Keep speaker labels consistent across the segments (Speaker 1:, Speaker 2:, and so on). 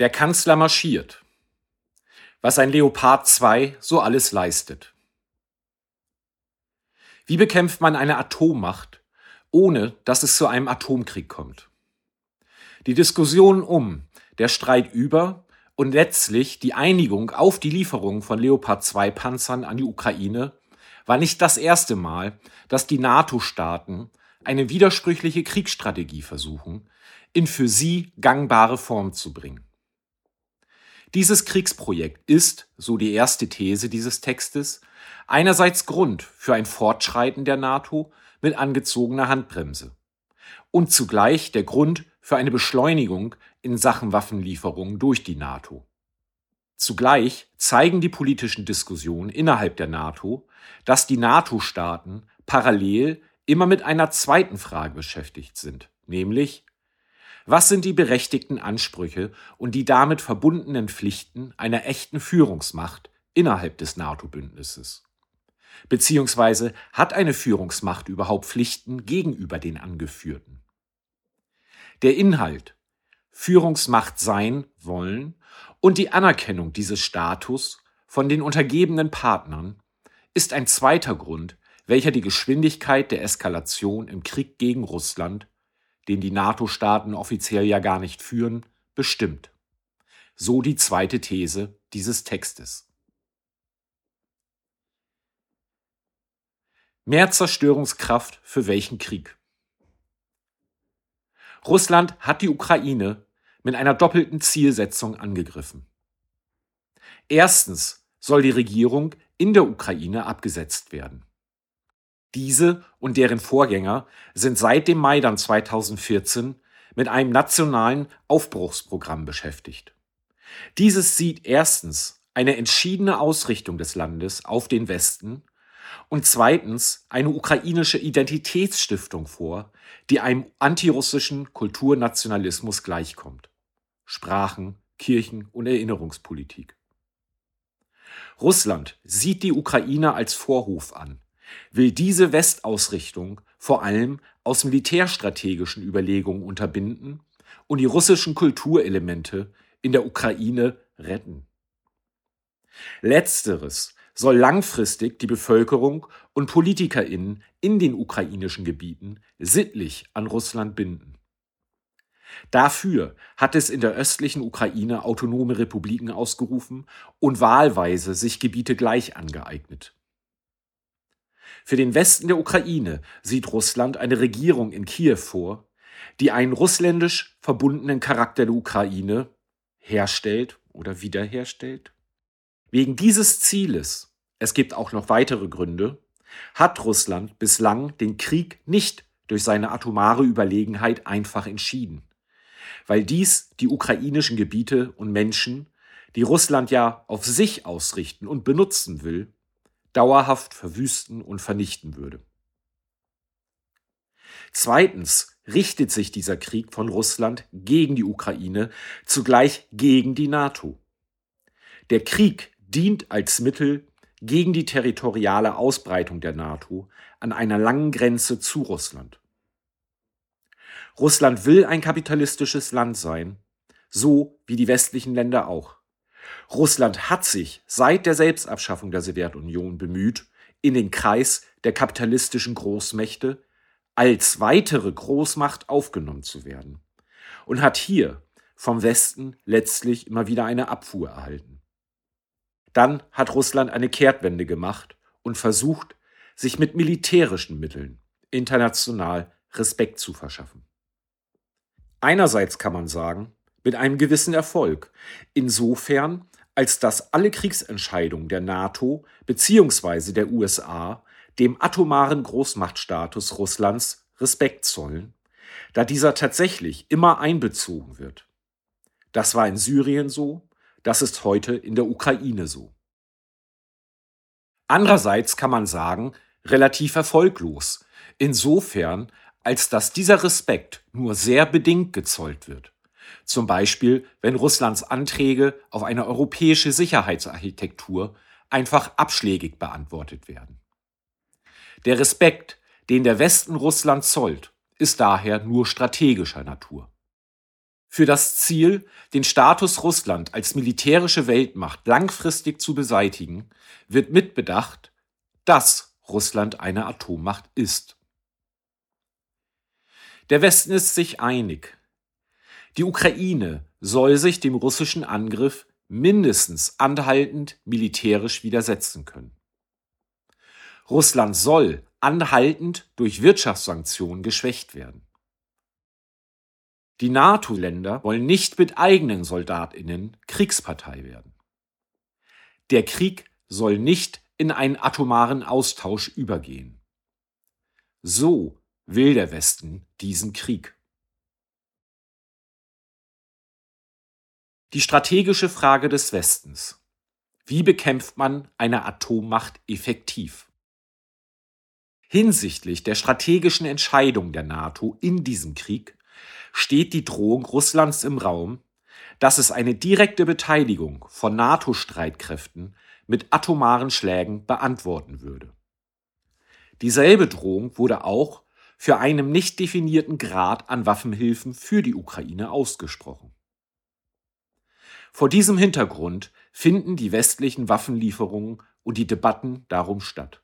Speaker 1: Der Kanzler marschiert. Was ein Leopard 2 so alles leistet. Wie bekämpft man eine Atommacht, ohne dass es zu einem Atomkrieg kommt? Die Diskussion um, der Streit über und letztlich die Einigung auf die Lieferung von Leopard 2 Panzern an die Ukraine war nicht das erste Mal, dass die NATO-Staaten eine widersprüchliche Kriegsstrategie versuchen, in für sie gangbare Form zu bringen. Dieses Kriegsprojekt ist, so die erste These dieses Textes, einerseits Grund für ein Fortschreiten der NATO mit angezogener Handbremse und zugleich der Grund für eine Beschleunigung in Sachen Waffenlieferungen durch die NATO. Zugleich zeigen die politischen Diskussionen innerhalb der NATO, dass die NATO-Staaten parallel immer mit einer zweiten Frage beschäftigt sind, nämlich was sind die berechtigten Ansprüche und die damit verbundenen Pflichten einer echten Führungsmacht innerhalb des NATO-Bündnisses? Beziehungsweise hat eine Führungsmacht überhaupt Pflichten gegenüber den Angeführten? Der Inhalt, Führungsmacht sein wollen und die Anerkennung dieses Status von den untergebenen Partnern ist ein zweiter Grund, welcher die Geschwindigkeit der Eskalation im Krieg gegen Russland den die NATO-Staaten offiziell ja gar nicht führen, bestimmt. So die zweite These dieses Textes. Mehr Zerstörungskraft für welchen Krieg? Russland hat die Ukraine mit einer doppelten Zielsetzung angegriffen. Erstens soll die Regierung in der Ukraine abgesetzt werden. Diese und deren Vorgänger sind seit dem Maidan 2014 mit einem nationalen Aufbruchsprogramm beschäftigt. Dieses sieht erstens eine entschiedene Ausrichtung des Landes auf den Westen und zweitens eine ukrainische Identitätsstiftung vor, die einem antirussischen Kulturnationalismus gleichkommt. Sprachen, Kirchen und Erinnerungspolitik. Russland sieht die Ukraine als Vorhof an, will diese Westausrichtung vor allem aus militärstrategischen Überlegungen unterbinden und die russischen Kulturelemente in der Ukraine retten. Letzteres soll langfristig die Bevölkerung und Politikerinnen in den ukrainischen Gebieten sittlich an Russland binden. Dafür hat es in der östlichen Ukraine autonome Republiken ausgerufen und wahlweise sich Gebiete gleich angeeignet. Für den Westen der Ukraine sieht Russland eine Regierung in Kiew vor, die einen russländisch verbundenen Charakter der Ukraine herstellt oder wiederherstellt. Wegen dieses Zieles, es gibt auch noch weitere Gründe, hat Russland bislang den Krieg nicht durch seine atomare Überlegenheit einfach entschieden, weil dies die ukrainischen Gebiete und Menschen, die Russland ja auf sich ausrichten und benutzen will, dauerhaft verwüsten und vernichten würde. Zweitens richtet sich dieser Krieg von Russland gegen die Ukraine, zugleich gegen die NATO. Der Krieg dient als Mittel gegen die territoriale Ausbreitung der NATO an einer langen Grenze zu Russland. Russland will ein kapitalistisches Land sein, so wie die westlichen Länder auch. Russland hat sich seit der Selbstabschaffung der Sowjetunion bemüht, in den Kreis der kapitalistischen Großmächte als weitere Großmacht aufgenommen zu werden und hat hier vom Westen letztlich immer wieder eine Abfuhr erhalten. Dann hat Russland eine Kehrtwende gemacht und versucht, sich mit militärischen Mitteln international Respekt zu verschaffen. Einerseits kann man sagen, mit einem gewissen Erfolg, insofern als dass alle Kriegsentscheidungen der NATO bzw. der USA dem atomaren Großmachtstatus Russlands Respekt zollen, da dieser tatsächlich immer einbezogen wird. Das war in Syrien so, das ist heute in der Ukraine so. Andererseits kann man sagen, relativ erfolglos, insofern als dass dieser Respekt nur sehr bedingt gezollt wird. Zum Beispiel, wenn Russlands Anträge auf eine europäische Sicherheitsarchitektur einfach abschlägig beantwortet werden. Der Respekt, den der Westen Russland zollt, ist daher nur strategischer Natur. Für das Ziel, den Status Russland als militärische Weltmacht langfristig zu beseitigen, wird mitbedacht, dass Russland eine Atommacht ist. Der Westen ist sich einig. Die Ukraine soll sich dem russischen Angriff mindestens anhaltend militärisch widersetzen können. Russland soll anhaltend durch Wirtschaftssanktionen geschwächt werden. Die NATO-Länder wollen nicht mit eigenen Soldatinnen Kriegspartei werden. Der Krieg soll nicht in einen atomaren Austausch übergehen. So will der Westen diesen Krieg. Die strategische Frage des Westens. Wie bekämpft man eine Atommacht effektiv? Hinsichtlich der strategischen Entscheidung der NATO in diesem Krieg steht die Drohung Russlands im Raum, dass es eine direkte Beteiligung von NATO-Streitkräften mit atomaren Schlägen beantworten würde. Dieselbe Drohung wurde auch für einen nicht definierten Grad an Waffenhilfen für die Ukraine ausgesprochen. Vor diesem Hintergrund finden die westlichen Waffenlieferungen und die Debatten darum statt.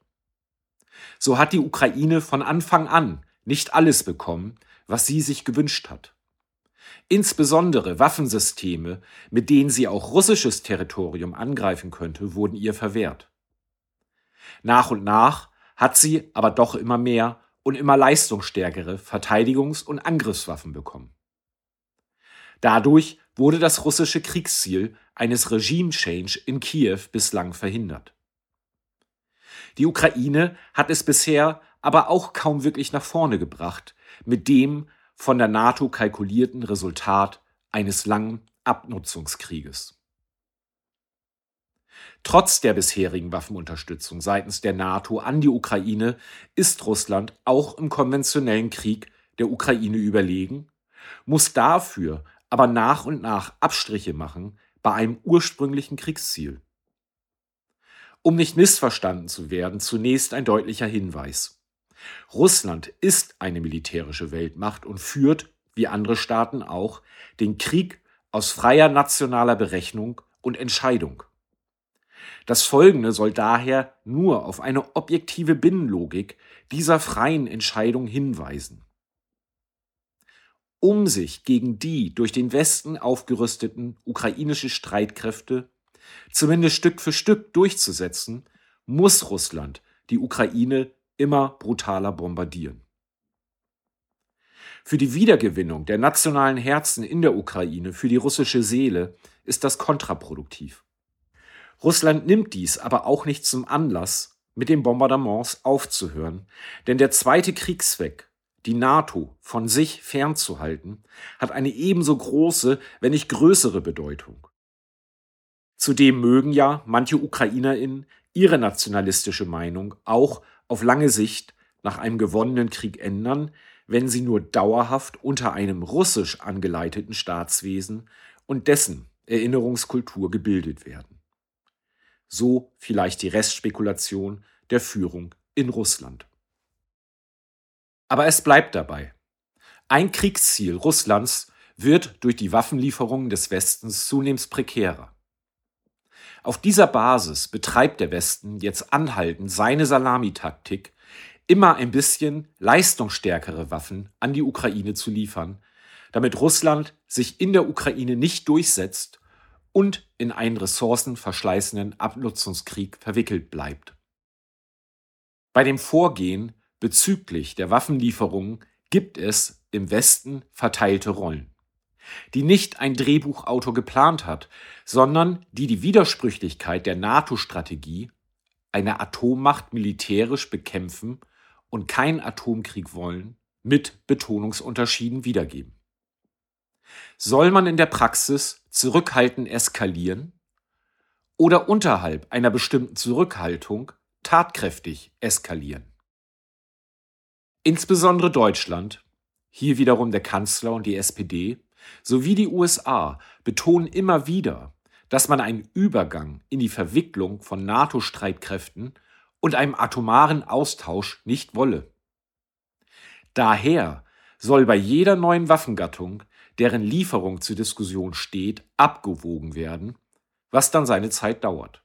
Speaker 1: So hat die Ukraine von Anfang an nicht alles bekommen, was sie sich gewünscht hat. Insbesondere Waffensysteme, mit denen sie auch russisches Territorium angreifen könnte, wurden ihr verwehrt. Nach und nach hat sie aber doch immer mehr und immer leistungsstärkere Verteidigungs- und Angriffswaffen bekommen. Dadurch wurde das russische Kriegsziel eines Regime-Change in Kiew bislang verhindert. Die Ukraine hat es bisher aber auch kaum wirklich nach vorne gebracht, mit dem von der NATO kalkulierten Resultat eines langen Abnutzungskrieges. Trotz der bisherigen Waffenunterstützung seitens der NATO an die Ukraine ist Russland auch im konventionellen Krieg der Ukraine überlegen, muss dafür aber nach und nach Abstriche machen bei einem ursprünglichen Kriegsziel. Um nicht missverstanden zu werden, zunächst ein deutlicher Hinweis. Russland ist eine militärische Weltmacht und führt, wie andere Staaten auch, den Krieg aus freier nationaler Berechnung und Entscheidung. Das Folgende soll daher nur auf eine objektive Binnenlogik dieser freien Entscheidung hinweisen. Um sich gegen die durch den Westen aufgerüsteten ukrainischen Streitkräfte zumindest Stück für Stück durchzusetzen, muss Russland die Ukraine immer brutaler bombardieren. Für die Wiedergewinnung der nationalen Herzen in der Ukraine, für die russische Seele, ist das kontraproduktiv. Russland nimmt dies aber auch nicht zum Anlass, mit den Bombardements aufzuhören, denn der zweite Kriegszweck, die NATO von sich fernzuhalten, hat eine ebenso große, wenn nicht größere Bedeutung. Zudem mögen ja manche Ukrainerinnen ihre nationalistische Meinung auch auf lange Sicht nach einem gewonnenen Krieg ändern, wenn sie nur dauerhaft unter einem russisch angeleiteten Staatswesen und dessen Erinnerungskultur gebildet werden. So vielleicht die Restspekulation der Führung in Russland. Aber es bleibt dabei. Ein Kriegsziel Russlands wird durch die Waffenlieferungen des Westens zunehmend prekärer. Auf dieser Basis betreibt der Westen jetzt anhaltend seine Salamitaktik, immer ein bisschen leistungsstärkere Waffen an die Ukraine zu liefern, damit Russland sich in der Ukraine nicht durchsetzt und in einen ressourcenverschleißenden Abnutzungskrieg verwickelt bleibt. Bei dem Vorgehen bezüglich der Waffenlieferungen gibt es im Westen verteilte Rollen die nicht ein Drehbuchautor geplant hat, sondern die die Widersprüchlichkeit der NATO-Strategie, eine Atommacht militärisch bekämpfen und keinen Atomkrieg wollen, mit Betonungsunterschieden wiedergeben. Soll man in der Praxis zurückhaltend eskalieren oder unterhalb einer bestimmten Zurückhaltung tatkräftig eskalieren? Insbesondere Deutschland, hier wiederum der Kanzler und die SPD, sowie die USA betonen immer wieder, dass man einen Übergang in die Verwicklung von NATO-Streitkräften und einem atomaren Austausch nicht wolle. Daher soll bei jeder neuen Waffengattung deren Lieferung zur Diskussion steht, abgewogen werden, was dann seine Zeit dauert.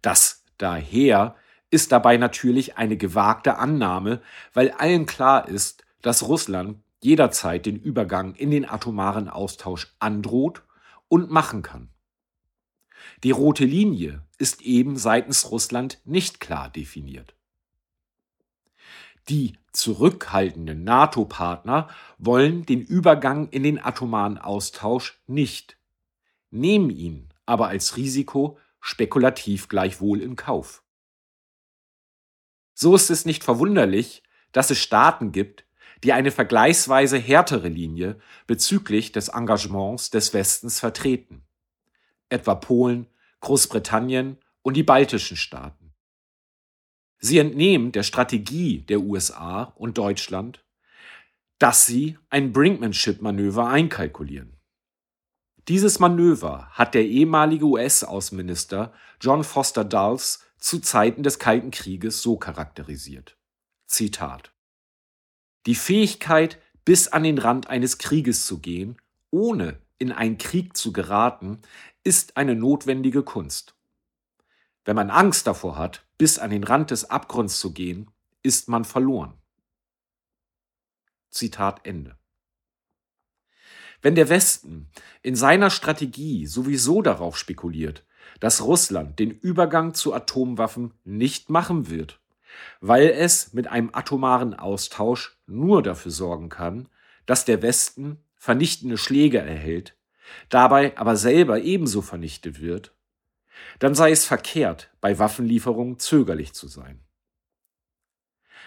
Speaker 1: Das daher ist dabei natürlich eine gewagte Annahme, weil allen klar ist, dass Russland jederzeit den Übergang in den atomaren Austausch androht und machen kann. Die rote Linie ist eben seitens Russland nicht klar definiert. Die zurückhaltenden NATO-Partner wollen den Übergang in den atomaren Austausch nicht, nehmen ihn aber als Risiko spekulativ gleichwohl in Kauf. So ist es nicht verwunderlich, dass es Staaten gibt, die eine vergleichsweise härtere Linie bezüglich des Engagements des Westens vertreten, etwa Polen, Großbritannien und die baltischen Staaten. Sie entnehmen der Strategie der USA und Deutschland, dass sie ein Brinkmanship-Manöver einkalkulieren. Dieses Manöver hat der ehemalige US-Außenminister John Foster Dulles zu Zeiten des Kalten Krieges so charakterisiert. Zitat. Die Fähigkeit, bis an den Rand eines Krieges zu gehen, ohne in einen Krieg zu geraten, ist eine notwendige Kunst. Wenn man Angst davor hat, bis an den Rand des Abgrunds zu gehen, ist man verloren. Zitat Ende. Wenn der Westen in seiner Strategie sowieso darauf spekuliert, dass Russland den Übergang zu Atomwaffen nicht machen wird, weil es mit einem atomaren Austausch nur dafür sorgen kann, dass der Westen vernichtende Schläge erhält, dabei aber selber ebenso vernichtet wird, dann sei es verkehrt, bei Waffenlieferungen zögerlich zu sein.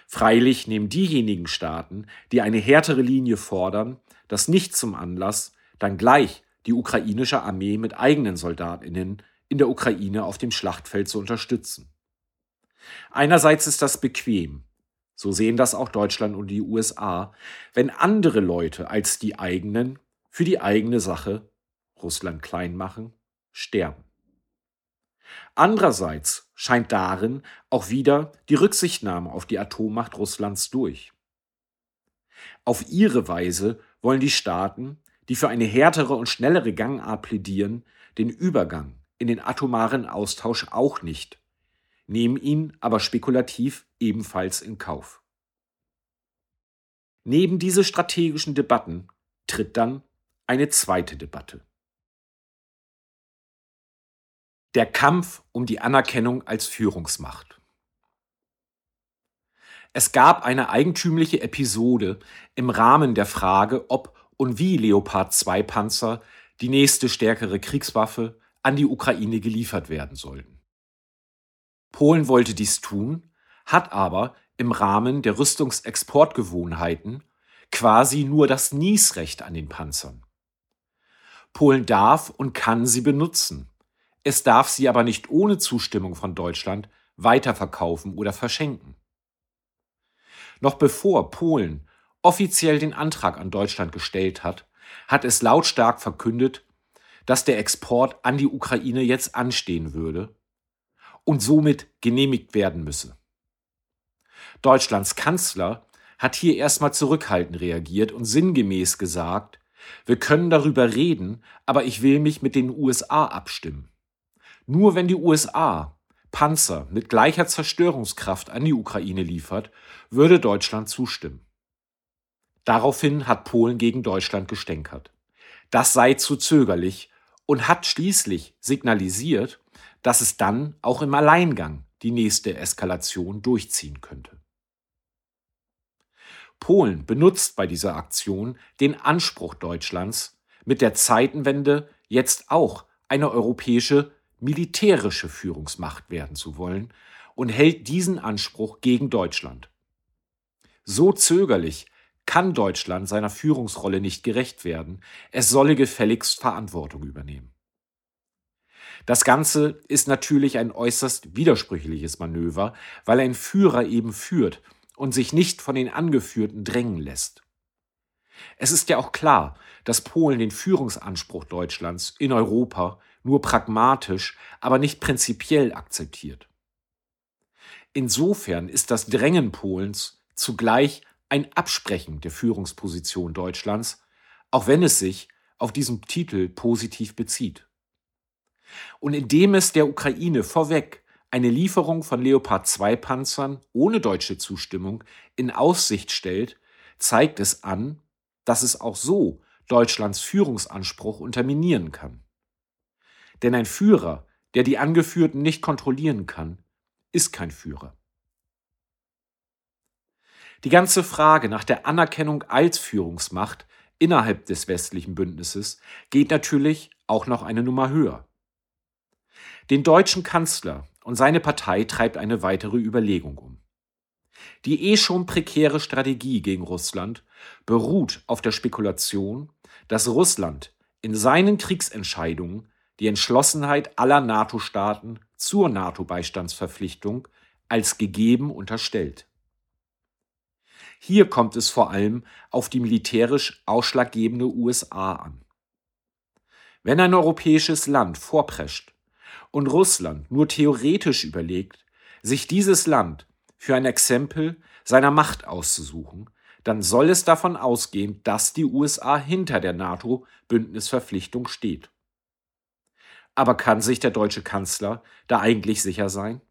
Speaker 1: Freilich nehmen diejenigen Staaten, die eine härtere Linie fordern, das nicht zum Anlass, dann gleich die ukrainische Armee mit eigenen Soldatinnen in der Ukraine auf dem Schlachtfeld zu unterstützen. Einerseits ist das bequem, so sehen das auch Deutschland und die USA, wenn andere Leute als die eigenen für die eigene Sache Russland klein machen, sterben. Andererseits scheint darin auch wieder die Rücksichtnahme auf die Atommacht Russlands durch. Auf ihre Weise wollen die Staaten, die für eine härtere und schnellere Gangart plädieren, den Übergang in den atomaren Austausch auch nicht, nehmen ihn aber spekulativ ebenfalls in Kauf. Neben diese strategischen Debatten tritt dann eine zweite Debatte. Der Kampf um die Anerkennung als Führungsmacht. Es gab eine eigentümliche Episode im Rahmen der Frage, ob und wie Leopard 2 Panzer, die nächste stärkere Kriegswaffe, an die Ukraine geliefert werden sollten. Polen wollte dies tun, hat aber im Rahmen der Rüstungsexportgewohnheiten quasi nur das Niesrecht an den Panzern. Polen darf und kann sie benutzen. Es darf sie aber nicht ohne Zustimmung von Deutschland weiterverkaufen oder verschenken. Noch bevor Polen offiziell den Antrag an Deutschland gestellt hat, hat es lautstark verkündet, dass der Export an die Ukraine jetzt anstehen würde und somit genehmigt werden müsse. Deutschlands Kanzler hat hier erstmal zurückhaltend reagiert und sinngemäß gesagt, wir können darüber reden, aber ich will mich mit den USA abstimmen. Nur wenn die USA Panzer mit gleicher Zerstörungskraft an die Ukraine liefert, würde Deutschland zustimmen. Daraufhin hat Polen gegen Deutschland gestänkert. Das sei zu zögerlich und hat schließlich signalisiert, dass es dann auch im Alleingang die nächste Eskalation durchziehen könnte. Polen benutzt bei dieser Aktion den Anspruch Deutschlands, mit der Zeitenwende jetzt auch eine europäische militärische Führungsmacht werden zu wollen und hält diesen Anspruch gegen Deutschland. So zögerlich kann Deutschland seiner Führungsrolle nicht gerecht werden, es solle gefälligst Verantwortung übernehmen. Das Ganze ist natürlich ein äußerst widersprüchliches Manöver, weil ein Führer eben führt und sich nicht von den Angeführten drängen lässt. Es ist ja auch klar, dass Polen den Führungsanspruch Deutschlands in Europa nur pragmatisch, aber nicht prinzipiell akzeptiert. Insofern ist das Drängen Polens zugleich ein Absprechen der Führungsposition Deutschlands, auch wenn es sich auf diesen Titel positiv bezieht. Und indem es der Ukraine vorweg eine Lieferung von Leopard 2 Panzern ohne deutsche Zustimmung in Aussicht stellt, zeigt es an, dass es auch so Deutschlands Führungsanspruch unterminieren kann. Denn ein Führer, der die Angeführten nicht kontrollieren kann, ist kein Führer. Die ganze Frage nach der Anerkennung als Führungsmacht innerhalb des westlichen Bündnisses geht natürlich auch noch eine Nummer höher. Den deutschen Kanzler und seine Partei treibt eine weitere Überlegung um. Die eh schon prekäre Strategie gegen Russland beruht auf der Spekulation, dass Russland in seinen Kriegsentscheidungen die Entschlossenheit aller NATO-Staaten zur NATO-Beistandsverpflichtung als gegeben unterstellt. Hier kommt es vor allem auf die militärisch ausschlaggebende USA an. Wenn ein europäisches Land vorprescht und Russland nur theoretisch überlegt, sich dieses Land für ein Exempel seiner Macht auszusuchen, dann soll es davon ausgehen, dass die USA hinter der NATO-Bündnisverpflichtung steht. Aber kann sich der deutsche Kanzler da eigentlich sicher sein?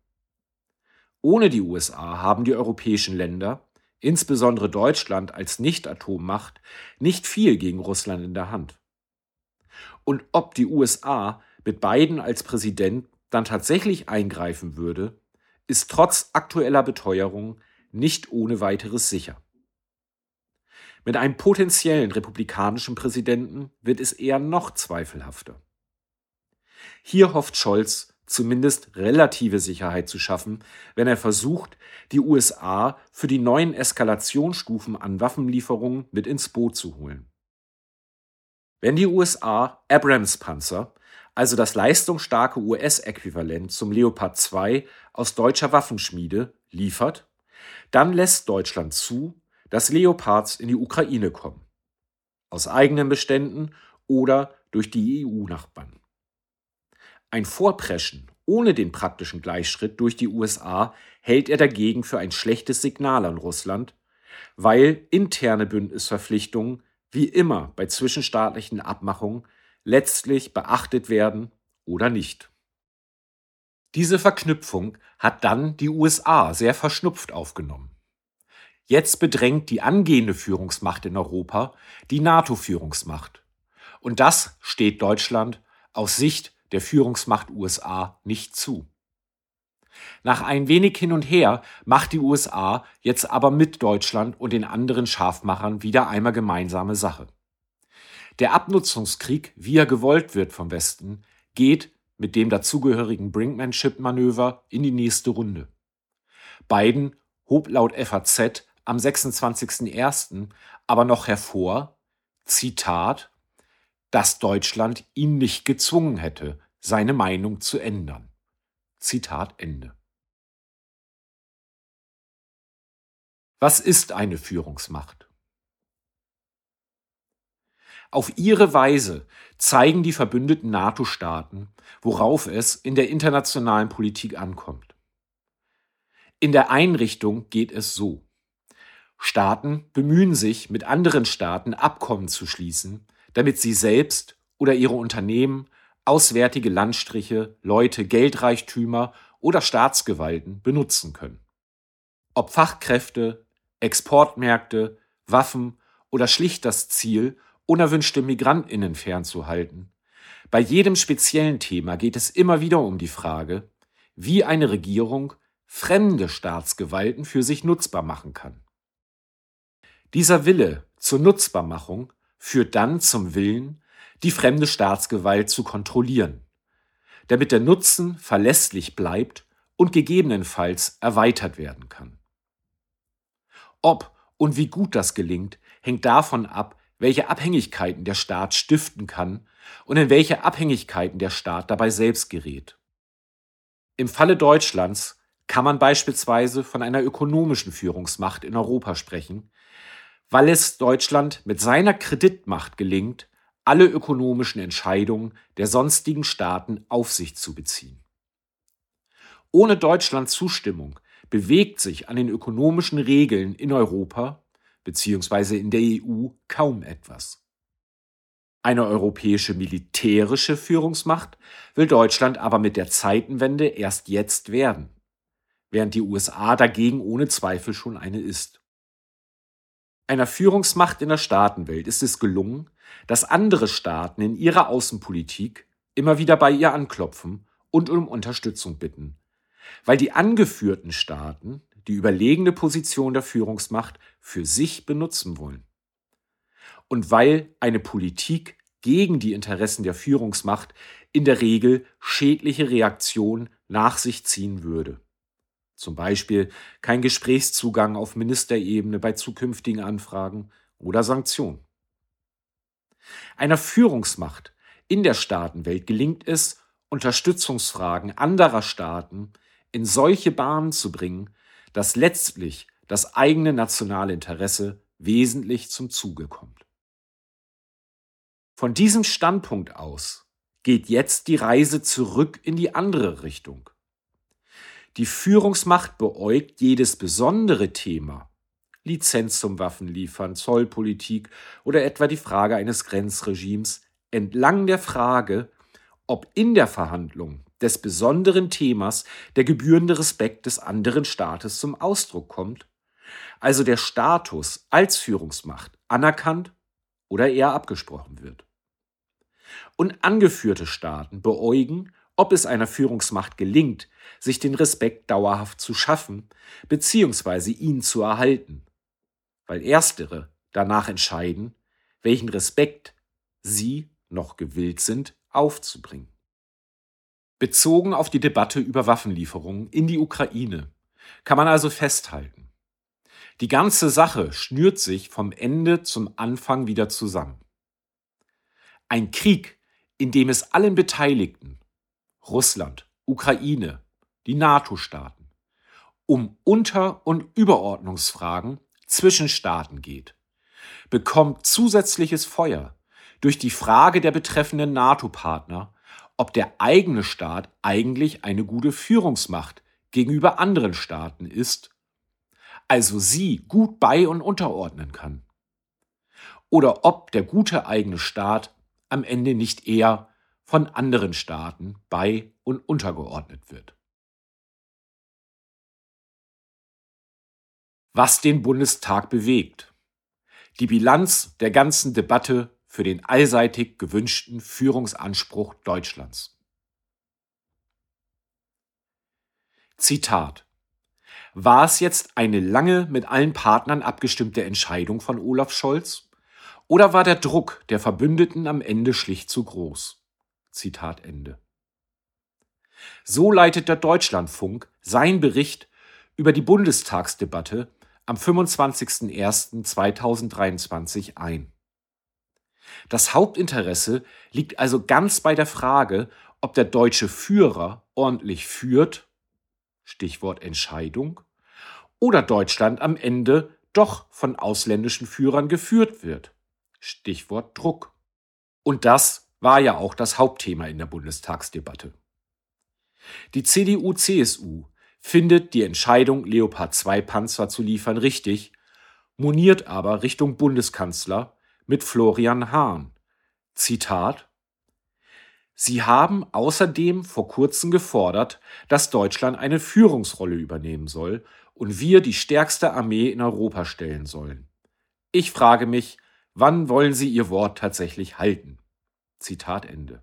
Speaker 1: Ohne die USA haben die europäischen Länder, insbesondere Deutschland als Nicht-Atommacht, nicht viel gegen Russland in der Hand. Und ob die USA mit Biden als Präsident dann tatsächlich eingreifen würde, ist trotz aktueller Beteuerung nicht ohne weiteres sicher. Mit einem potenziellen republikanischen Präsidenten wird es eher noch zweifelhafter. Hier hofft Scholz zumindest relative Sicherheit zu schaffen, wenn er versucht, die USA für die neuen Eskalationsstufen an Waffenlieferungen mit ins Boot zu holen. Wenn die USA Abrams-Panzer, also das leistungsstarke US-Äquivalent zum Leopard 2 aus deutscher Waffenschmiede, liefert, dann lässt Deutschland zu, dass Leopards in die Ukraine kommen. Aus eigenen Beständen oder durch die EU-Nachbarn. Ein Vorpreschen ohne den praktischen Gleichschritt durch die USA hält er dagegen für ein schlechtes Signal an Russland, weil interne Bündnisverpflichtungen wie immer bei zwischenstaatlichen Abmachungen letztlich beachtet werden oder nicht. Diese Verknüpfung hat dann die USA sehr verschnupft aufgenommen. Jetzt bedrängt die angehende Führungsmacht in Europa die NATO-Führungsmacht. Und das steht Deutschland aus Sicht der Führungsmacht USA nicht zu. Nach ein wenig hin und her macht die USA jetzt aber mit Deutschland und den anderen Scharfmachern wieder einmal gemeinsame Sache. Der Abnutzungskrieg, wie er gewollt wird vom Westen, geht mit dem dazugehörigen Brinkmanship-Manöver in die nächste Runde. Biden hob laut FAZ am 26.01. aber noch hervor, Zitat, dass Deutschland ihn nicht gezwungen hätte, seine Meinung zu ändern. Zitat Ende. Was ist eine Führungsmacht? Auf ihre Weise zeigen die verbündeten NATO-Staaten, worauf es in der internationalen Politik ankommt. In der Einrichtung geht es so. Staaten bemühen sich, mit anderen Staaten Abkommen zu schließen, damit sie selbst oder ihre Unternehmen auswärtige Landstriche, Leute, Geldreichtümer oder Staatsgewalten benutzen können. Ob Fachkräfte, Exportmärkte, Waffen oder schlicht das Ziel, unerwünschte Migrantinnen fernzuhalten. Bei jedem speziellen Thema geht es immer wieder um die Frage, wie eine Regierung fremde Staatsgewalten für sich nutzbar machen kann. Dieser Wille zur Nutzbarmachung führt dann zum Willen, die fremde Staatsgewalt zu kontrollieren, damit der Nutzen verlässlich bleibt und gegebenenfalls erweitert werden kann. Ob und wie gut das gelingt, hängt davon ab, welche Abhängigkeiten der Staat stiften kann und in welche Abhängigkeiten der Staat dabei selbst gerät. Im Falle Deutschlands kann man beispielsweise von einer ökonomischen Führungsmacht in Europa sprechen, weil es Deutschland mit seiner Kreditmacht gelingt, alle ökonomischen Entscheidungen der sonstigen Staaten auf sich zu beziehen. Ohne Deutschlands Zustimmung bewegt sich an den ökonomischen Regeln in Europa bzw. in der EU kaum etwas. Eine europäische militärische Führungsmacht will Deutschland aber mit der Zeitenwende erst jetzt werden, während die USA dagegen ohne Zweifel schon eine ist. Einer Führungsmacht in der Staatenwelt ist es gelungen, dass andere Staaten in ihrer Außenpolitik immer wieder bei ihr anklopfen und um Unterstützung bitten, weil die angeführten Staaten die überlegene Position der Führungsmacht für sich benutzen wollen. Und weil eine Politik gegen die Interessen der Führungsmacht in der Regel schädliche Reaktionen nach sich ziehen würde. Zum Beispiel kein Gesprächszugang auf Ministerebene bei zukünftigen Anfragen oder Sanktionen. Einer Führungsmacht in der Staatenwelt gelingt es, Unterstützungsfragen anderer Staaten in solche Bahnen zu bringen, dass letztlich das eigene nationale Interesse wesentlich zum Zuge kommt. Von diesem Standpunkt aus geht jetzt die Reise zurück in die andere Richtung. Die Führungsmacht beäugt jedes besondere Thema, Lizenz zum Waffenliefern, Zollpolitik oder etwa die Frage eines Grenzregimes, entlang der Frage, ob in der Verhandlung des besonderen Themas der gebührende Respekt des anderen Staates zum Ausdruck kommt, also der Status als Führungsmacht anerkannt oder eher abgesprochen wird. Und angeführte Staaten beäugen, ob es einer Führungsmacht gelingt, sich den Respekt dauerhaft zu schaffen bzw. ihn zu erhalten, weil erstere danach entscheiden, welchen Respekt sie noch gewillt sind aufzubringen. Bezogen auf die Debatte über Waffenlieferungen in die Ukraine kann man also festhalten, die ganze Sache schnürt sich vom Ende zum Anfang wieder zusammen. Ein Krieg, in dem es allen Beteiligten, Russland, Ukraine, die NATO-Staaten, um Unter- und Überordnungsfragen zwischen Staaten geht, bekommt zusätzliches Feuer durch die Frage der betreffenden NATO-Partner, ob der eigene Staat eigentlich eine gute Führungsmacht gegenüber anderen Staaten ist, also sie gut bei und unterordnen kann. Oder ob der gute eigene Staat am Ende nicht eher von anderen Staaten bei und untergeordnet wird. Was den Bundestag bewegt. Die Bilanz der ganzen Debatte für den allseitig gewünschten Führungsanspruch Deutschlands. Zitat War es jetzt eine lange mit allen Partnern abgestimmte Entscheidung von Olaf Scholz? Oder war der Druck der Verbündeten am Ende schlicht zu groß? Zitat Ende. So leitet der Deutschlandfunk seinen Bericht über die Bundestagsdebatte am 25.01.2023 ein. Das Hauptinteresse liegt also ganz bei der Frage, ob der deutsche Führer ordentlich führt, Stichwort Entscheidung, oder Deutschland am Ende doch von ausländischen Führern geführt wird, Stichwort Druck. Und das war ja auch das Hauptthema in der Bundestagsdebatte. Die CDU-CSU findet die Entscheidung, Leopard 2 Panzer zu liefern, richtig, moniert aber Richtung Bundeskanzler, mit Florian Hahn. Zitat Sie haben außerdem vor kurzem gefordert, dass Deutschland eine Führungsrolle übernehmen soll und wir die stärkste Armee in Europa stellen sollen. Ich frage mich, wann wollen Sie Ihr Wort tatsächlich halten? Zitat Ende.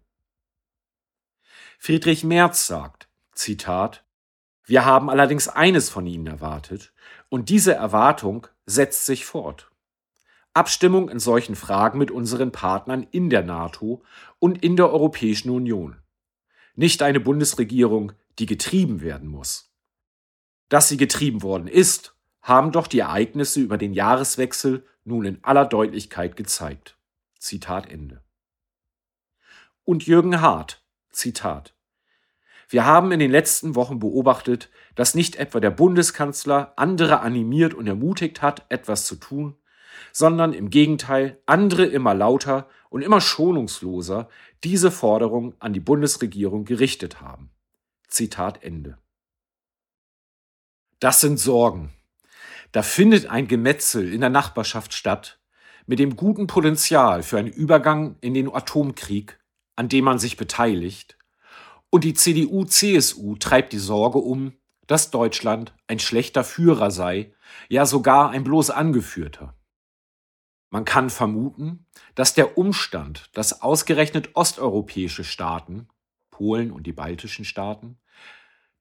Speaker 1: Friedrich Merz sagt, Zitat, wir haben allerdings eines von Ihnen erwartet, und diese Erwartung setzt sich fort. Abstimmung in solchen Fragen mit unseren Partnern in der NATO und in der Europäischen Union. Nicht eine Bundesregierung, die getrieben werden muss. Dass sie getrieben worden ist, haben doch die Ereignisse über den Jahreswechsel nun in aller Deutlichkeit gezeigt. Zitat Ende. Und Jürgen Hart, Zitat. Wir haben in den letzten Wochen beobachtet, dass nicht etwa der Bundeskanzler andere animiert und ermutigt hat, etwas zu tun, sondern im Gegenteil andere immer lauter und immer schonungsloser diese Forderung an die Bundesregierung gerichtet haben. Zitat Ende. Das sind Sorgen. Da findet ein Gemetzel in der Nachbarschaft statt, mit dem guten Potenzial für einen Übergang in den Atomkrieg, an dem man sich beteiligt, und die CDU-CSU treibt die Sorge um, dass Deutschland ein schlechter Führer sei, ja sogar ein bloß Angeführter. Man kann vermuten, dass der Umstand, dass ausgerechnet osteuropäische Staaten, Polen und die baltischen Staaten,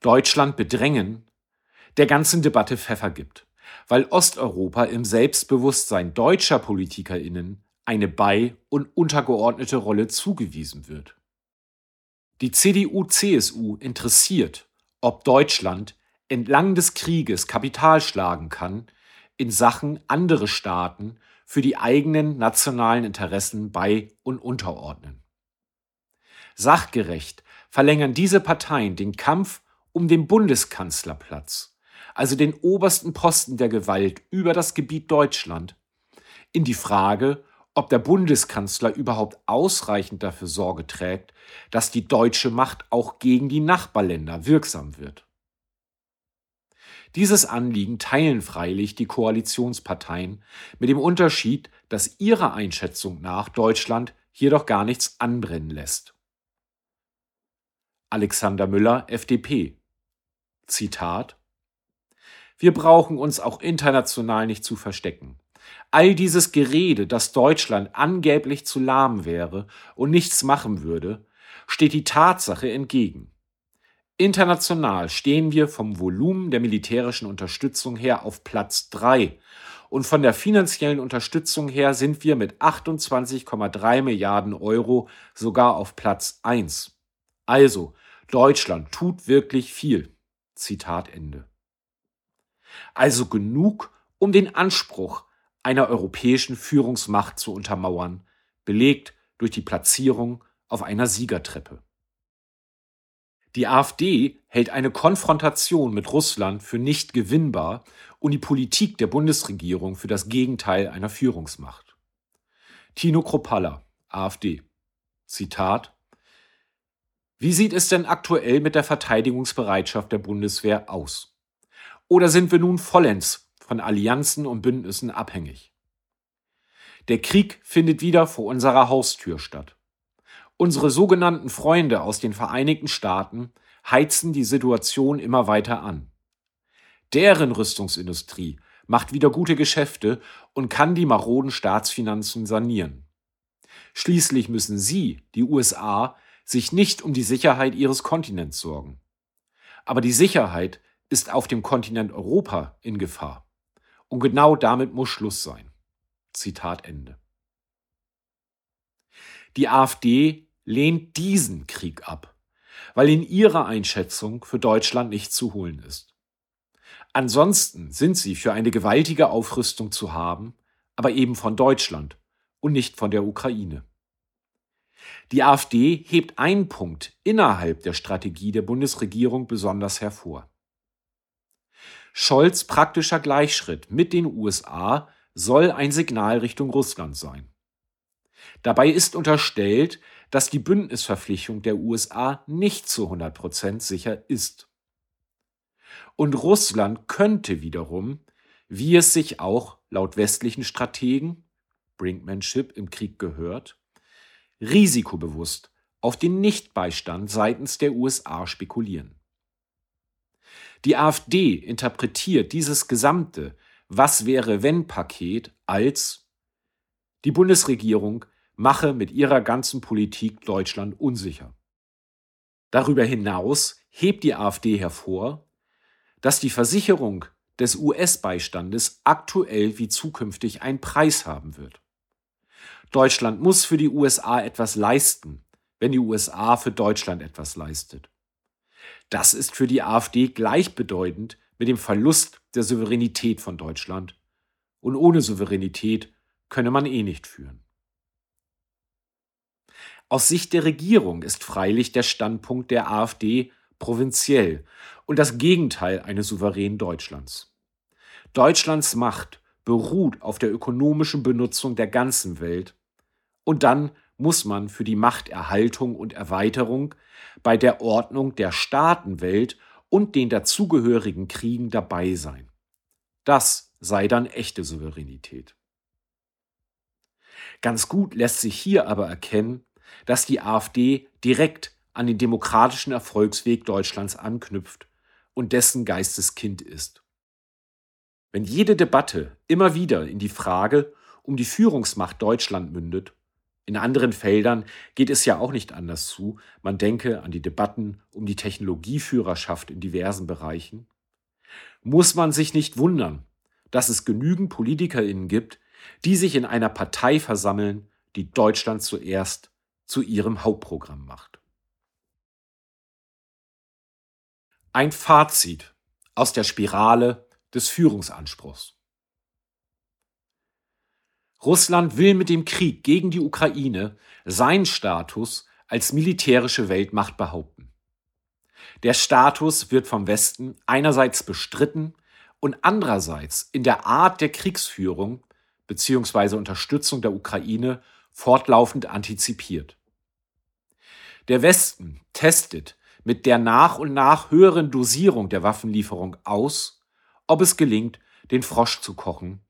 Speaker 1: Deutschland bedrängen, der ganzen Debatte Pfeffer gibt, weil Osteuropa im Selbstbewusstsein deutscher Politikerinnen eine bei- und untergeordnete Rolle zugewiesen wird. Die CDU-CSU interessiert, ob Deutschland entlang des Krieges Kapital schlagen kann in Sachen andere Staaten für die eigenen nationalen Interessen bei und unterordnen. Sachgerecht verlängern diese Parteien den Kampf um den Bundeskanzlerplatz, also den obersten Posten der Gewalt über das Gebiet Deutschland, in die Frage, ob der Bundeskanzler überhaupt ausreichend dafür Sorge trägt, dass die deutsche Macht auch gegen die Nachbarländer wirksam wird. Dieses Anliegen teilen freilich die Koalitionsparteien mit dem Unterschied, dass ihrer Einschätzung nach Deutschland hier doch gar nichts anbrennen lässt. Alexander Müller, FDP. Zitat Wir brauchen uns auch international nicht zu verstecken. All dieses Gerede, dass Deutschland angeblich zu lahm wäre und nichts machen würde, steht die Tatsache entgegen. International stehen wir vom Volumen der militärischen Unterstützung her auf Platz 3 und von der finanziellen Unterstützung her sind wir mit 28,3 Milliarden Euro sogar auf Platz 1. Also, Deutschland tut wirklich viel. Zitat Ende. Also genug, um den Anspruch einer europäischen Führungsmacht zu untermauern, belegt durch die Platzierung auf einer Siegertreppe. Die AfD hält eine Konfrontation mit Russland für nicht gewinnbar und die Politik der Bundesregierung für das Gegenteil einer Führungsmacht. Tino Kropalla, AfD. Zitat Wie sieht es denn aktuell mit der Verteidigungsbereitschaft der Bundeswehr aus? Oder sind wir nun vollends von Allianzen und Bündnissen abhängig? Der Krieg findet wieder vor unserer Haustür statt. Unsere sogenannten Freunde aus den Vereinigten Staaten heizen die Situation immer weiter an. Deren Rüstungsindustrie macht wieder gute Geschäfte und kann die maroden Staatsfinanzen sanieren. Schließlich müssen sie, die USA, sich nicht um die Sicherheit ihres Kontinents sorgen. Aber die Sicherheit ist auf dem Kontinent Europa in Gefahr. Und genau damit muss Schluss sein. Zitat Ende. Die AfD lehnt diesen Krieg ab, weil in ihrer Einschätzung für Deutschland nicht zu holen ist. Ansonsten sind sie für eine gewaltige Aufrüstung zu haben, aber eben von Deutschland und nicht von der Ukraine. Die AfD hebt einen Punkt innerhalb der Strategie der Bundesregierung besonders hervor. Scholz praktischer Gleichschritt mit den USA soll ein Signal Richtung Russland sein. Dabei ist unterstellt, dass die Bündnisverpflichtung der USA nicht zu 100 Prozent sicher ist. Und Russland könnte wiederum, wie es sich auch laut westlichen Strategen, Brinkmanship im Krieg gehört, risikobewusst auf den Nichtbeistand seitens der USA spekulieren. Die AfD interpretiert dieses gesamte Was wäre wenn Paket als die Bundesregierung mache mit ihrer ganzen Politik Deutschland unsicher. Darüber hinaus hebt die AfD hervor, dass die Versicherung des US-Beistandes aktuell wie zukünftig einen Preis haben wird. Deutschland muss für die USA etwas leisten, wenn die USA für Deutschland etwas leistet. Das ist für die AfD gleichbedeutend mit dem Verlust der Souveränität von Deutschland. Und ohne Souveränität könne man eh nicht führen. Aus Sicht der Regierung ist freilich der Standpunkt der AfD provinziell und das Gegenteil eines souveränen Deutschlands. Deutschlands Macht beruht auf der ökonomischen Benutzung der ganzen Welt und dann muss man für die Machterhaltung und Erweiterung bei der Ordnung der Staatenwelt und den dazugehörigen Kriegen dabei sein. Das sei dann echte Souveränität. Ganz gut lässt sich hier aber erkennen, dass die AfD direkt an den demokratischen Erfolgsweg Deutschlands anknüpft und dessen Geisteskind ist. Wenn jede Debatte immer wieder in die Frage um die Führungsmacht Deutschland mündet, in anderen Feldern geht es ja auch nicht anders zu, man denke an die Debatten um die Technologieführerschaft in diversen Bereichen, muss man sich nicht wundern, dass es genügend Politikerinnen gibt, die sich in einer Partei versammeln, die Deutschland zuerst zu ihrem Hauptprogramm macht. Ein Fazit aus der Spirale des Führungsanspruchs. Russland will mit dem Krieg gegen die Ukraine seinen Status als militärische Weltmacht behaupten. Der Status wird vom Westen einerseits bestritten und andererseits in der Art der Kriegsführung bzw. Unterstützung der Ukraine fortlaufend antizipiert. Der Westen testet mit der nach und nach höheren Dosierung der Waffenlieferung aus, ob es gelingt, den Frosch zu kochen,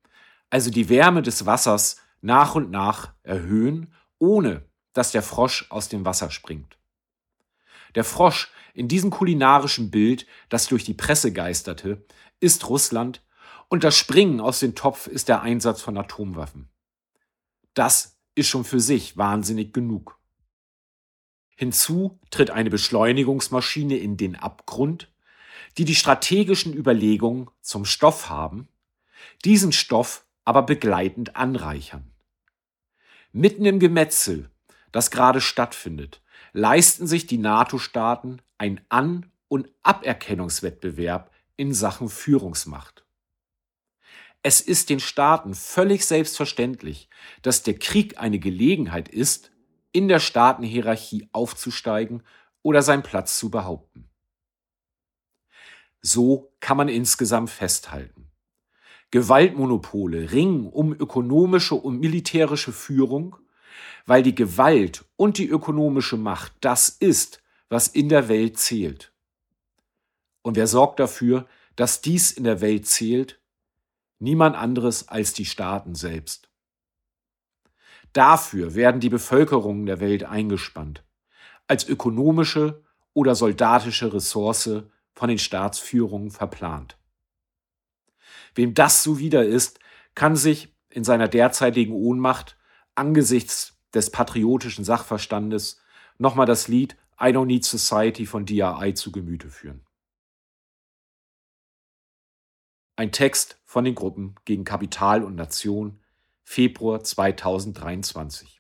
Speaker 1: also die Wärme des Wassers nach und nach erhöhen, ohne dass der Frosch aus dem Wasser springt. Der Frosch in diesem kulinarischen Bild, das durch die Presse geisterte, ist Russland und das Springen aus dem Topf ist der Einsatz von Atomwaffen. Das ist schon für sich wahnsinnig genug. Hinzu tritt eine Beschleunigungsmaschine in den Abgrund, die die strategischen Überlegungen zum Stoff haben, diesen Stoff aber begleitend anreichern. Mitten im Gemetzel, das gerade stattfindet, leisten sich die NATO-Staaten ein An- und Aberkennungswettbewerb in Sachen Führungsmacht. Es ist den Staaten völlig selbstverständlich, dass der Krieg eine Gelegenheit ist, in der Staatenhierarchie aufzusteigen oder seinen Platz zu behaupten. So kann man insgesamt festhalten. Gewaltmonopole ringen um ökonomische und militärische Führung, weil die Gewalt und die ökonomische Macht das ist, was in der Welt zählt. Und wer sorgt dafür, dass dies in der Welt zählt? Niemand anderes als die Staaten selbst. Dafür werden die Bevölkerungen der Welt eingespannt, als ökonomische oder soldatische Ressource von den Staatsführungen verplant. Wem das zuwider ist, kann sich in seiner derzeitigen Ohnmacht angesichts des patriotischen Sachverstandes nochmal das Lied I Don't Need Society von DRI zu Gemüte führen. Ein Text von den Gruppen gegen Kapital und Nation, Februar 2023.